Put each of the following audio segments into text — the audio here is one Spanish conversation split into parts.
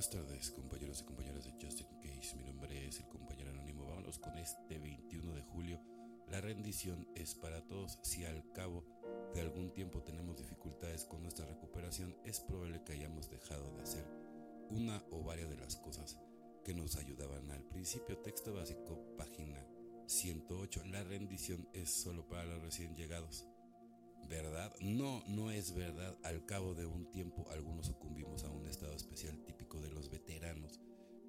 buenas tardes, compañeros y compañeras de Justin Case. Mi nombre es el compañero anónimo. Vámonos con este 21 de julio. La rendición es para todos. Si al cabo de algún tiempo tenemos dificultades con nuestra recuperación, es probable que hayamos dejado de hacer una o varias de las cosas que nos ayudaban al principio. Texto básico, página 108. La rendición es solo para los recién llegados. ¿Verdad? No, no es verdad. Al cabo de un tiempo algunos sucumbimos a un estado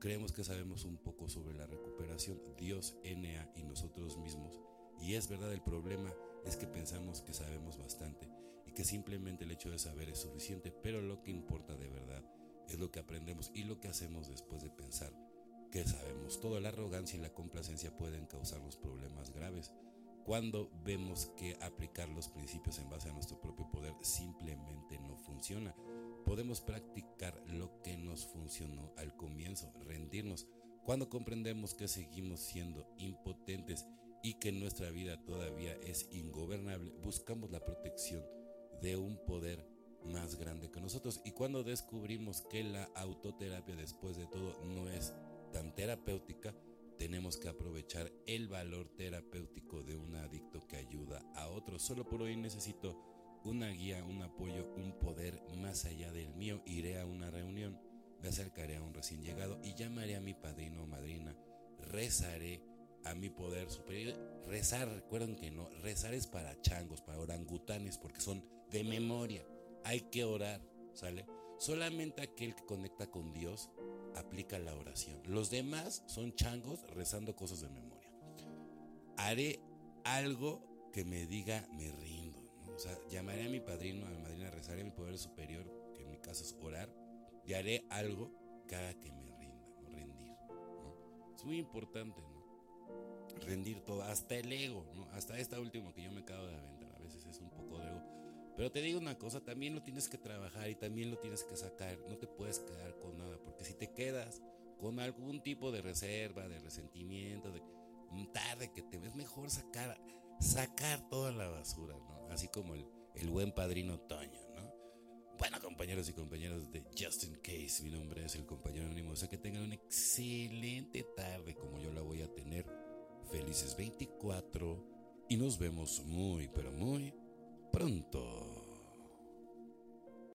Creemos que sabemos un poco sobre la recuperación, Dios, NA y nosotros mismos. Y es verdad, el problema es que pensamos que sabemos bastante y que simplemente el hecho de saber es suficiente, pero lo que importa de verdad es lo que aprendemos y lo que hacemos después de pensar que sabemos. Toda la arrogancia y la complacencia pueden causarnos problemas graves cuando vemos que aplicar los principios en base a nuestro propio poder simplemente no funciona. Podemos practicar lo que nos funcionó al comienzo, rendirnos. Cuando comprendemos que seguimos siendo impotentes y que nuestra vida todavía es ingobernable, buscamos la protección de un poder más grande que nosotros. Y cuando descubrimos que la autoterapia después de todo no es tan terapéutica, tenemos que aprovechar el valor terapéutico de un adicto que ayuda a otros. Solo por hoy necesito una guía, un apoyo, un poder más allá del mío. Iré a una reunión, me acercaré a un recién llegado y llamaré a mi padrino o madrina. Rezaré a mi poder superior. Rezar, recuerden que no, rezar es para changos, para orangutanes, porque son de memoria. Hay que orar, ¿sale? Solamente aquel que conecta con Dios aplica la oración. Los demás son changos rezando cosas de memoria. Haré algo que me diga me rindo. O sea, llamaré a mi padrino, a mi madrina, rezaré a mi poder superior, que en mi caso es orar, y haré algo haga que me rinda, ¿no? rendir. Es muy importante, ¿no? Rendir todo, hasta el ego, ¿no? Hasta esta última que yo me acabo de aventar. A veces es un poco de ego pero te digo una cosa, también lo tienes que trabajar y también lo tienes que sacar. No te puedes quedar con nada, porque si te quedas con algún tipo de reserva, de resentimiento, de tarde que te ves mejor sacar, sacar toda la basura, ¿no? Así como el, buen padrino Toño, ¿no? Bueno, compañeros y compañeras de Justin Case, mi nombre es el compañero anónimo. O sea que tengan una excelente tarde como yo la voy a tener. Felices 24 y nos vemos muy, pero muy pronto.